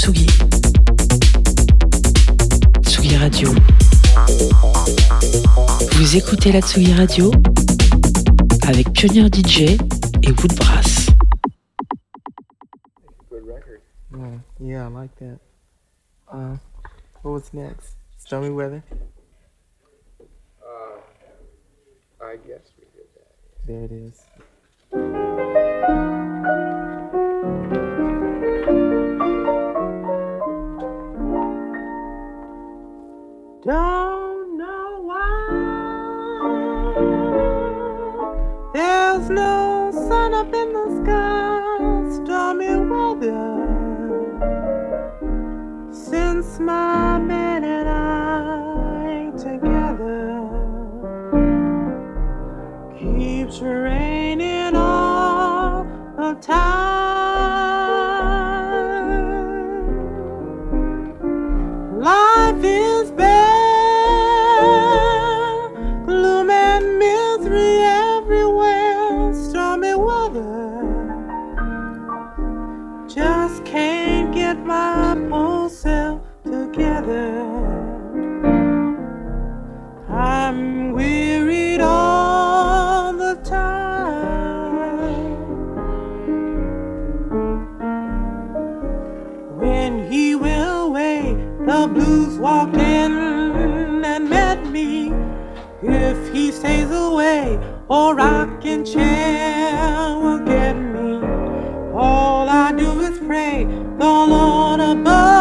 Tsugi. Tsugi Radio. Vous écoutez la Tsugi Radio avec Pionnier DJ et Woodbrass. Good record. Yeah, yeah, I like that. Uh, what was next? Stormy weather? Uh, I guess we did that. There it is. Don't know why there's no sun up in the sky, stormy weather. Since my man and I ain't together, keeps raining all the time. Blues walked in and met me. If he stays away, a rocking chair will get me. All I do is pray the Lord above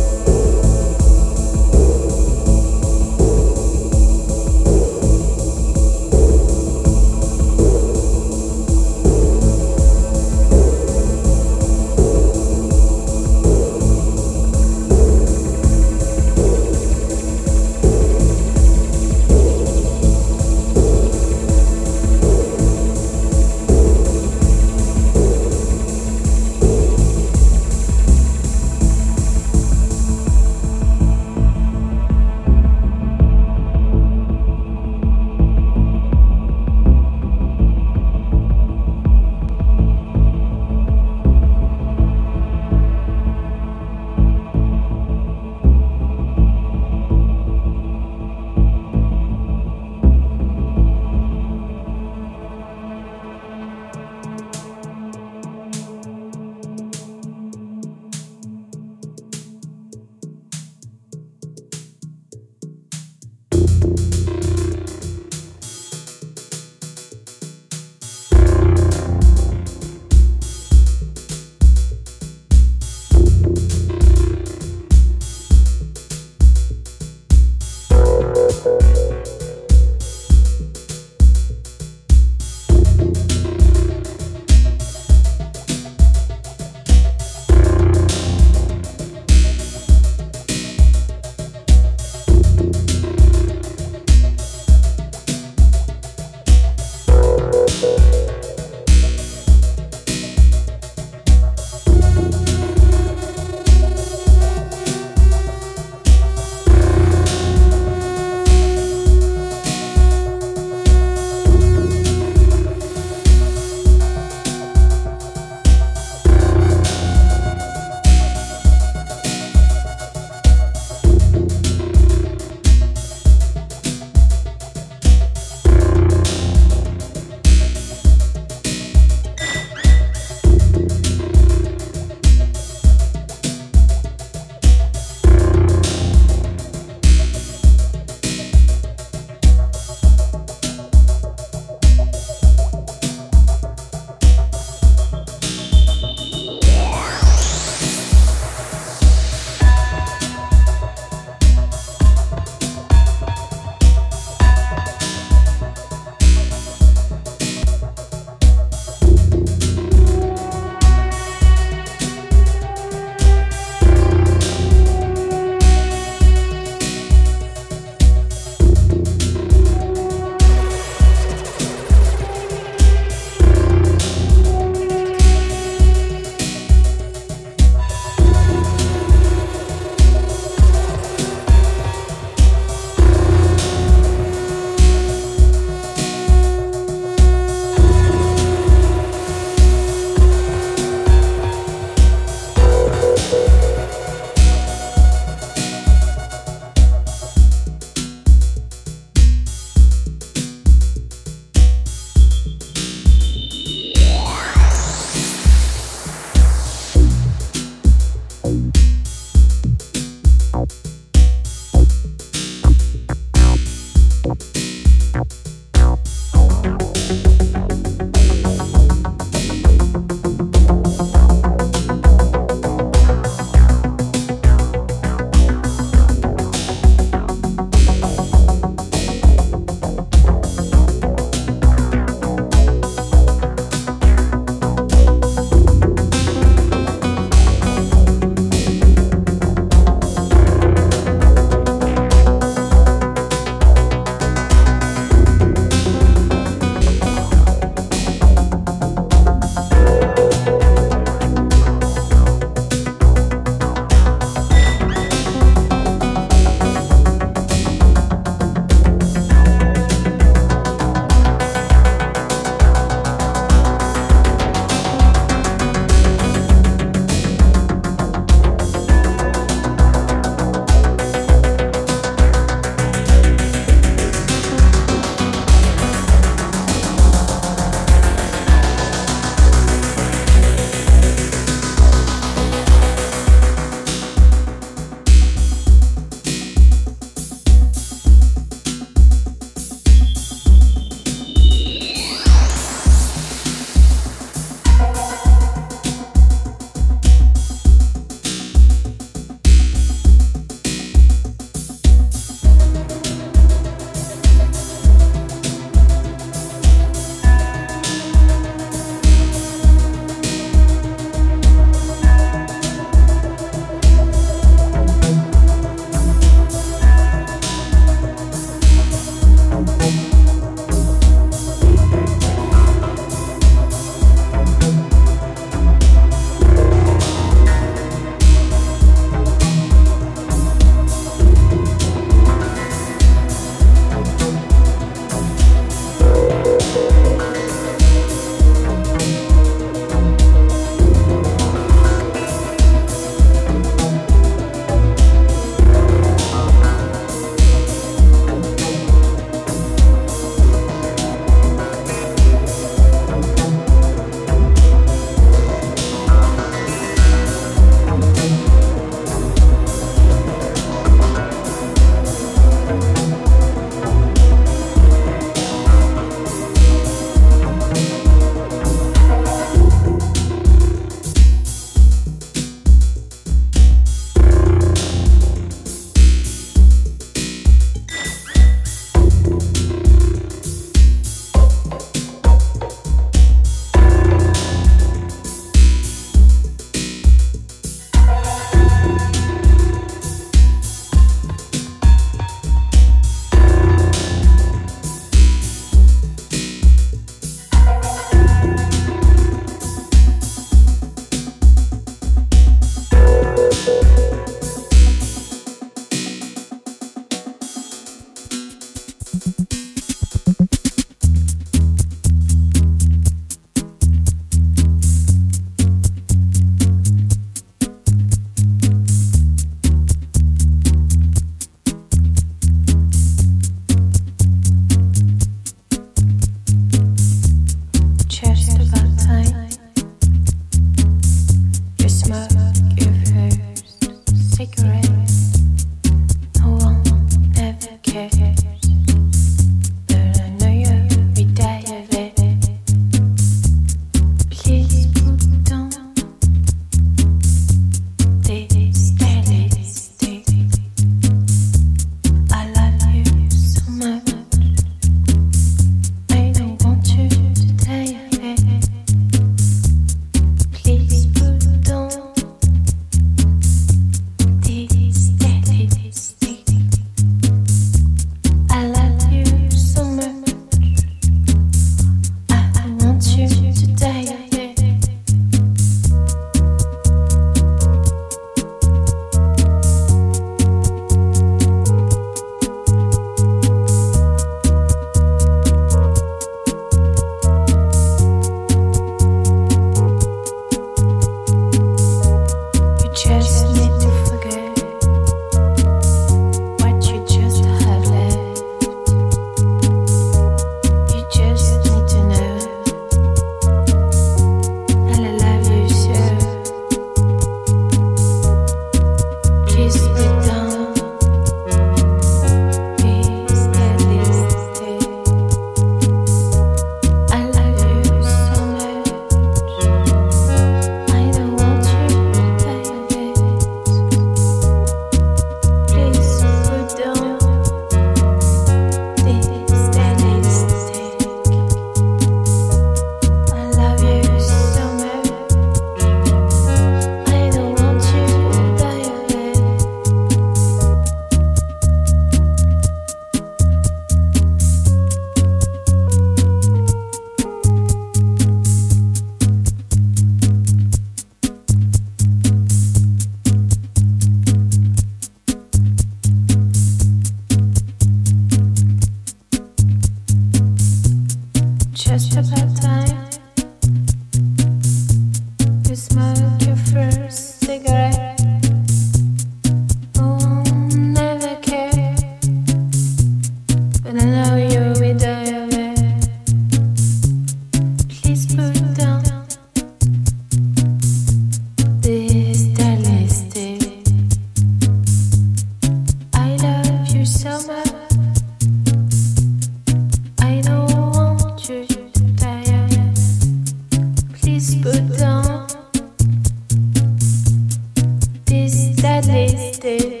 wasted.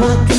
I'm a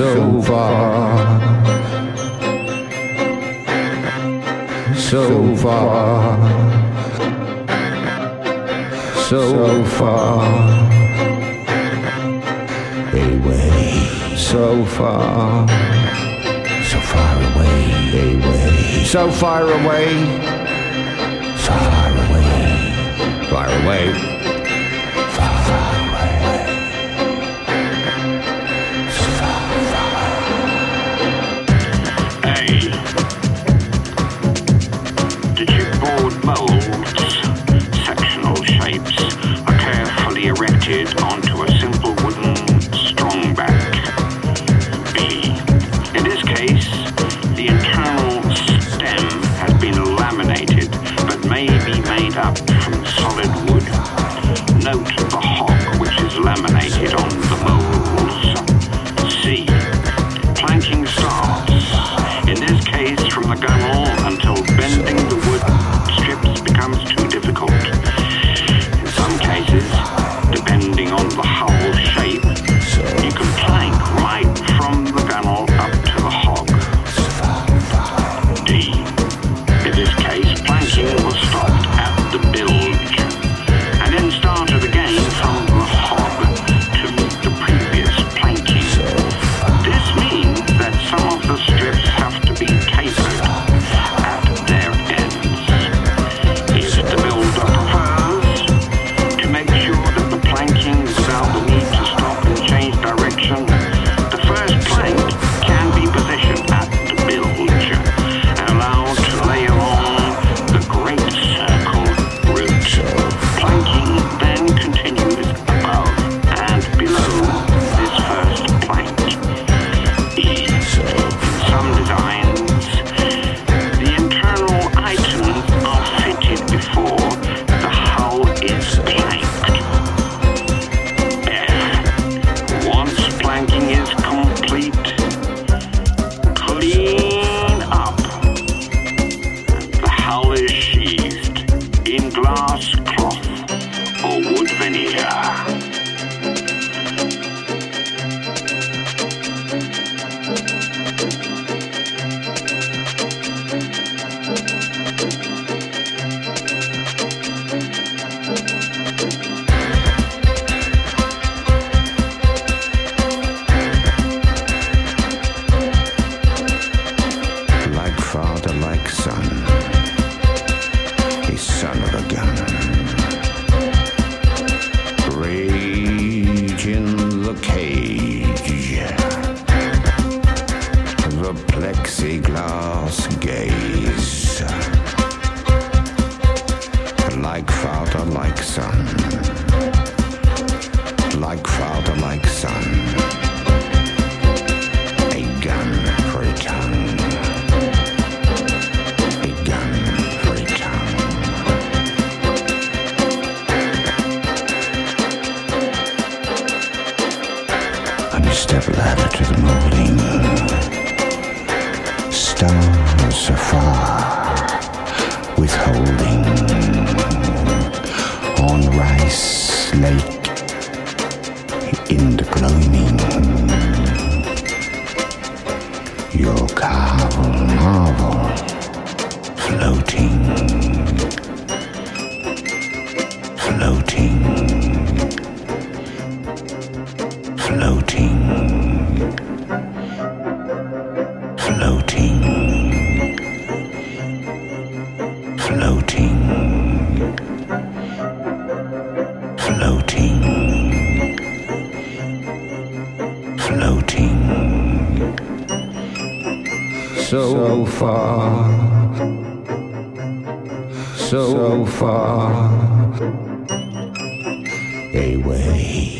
so far, so far, so far. Away, so far, so far away, away, so far away, so far away, far away. Far away. Far so far away.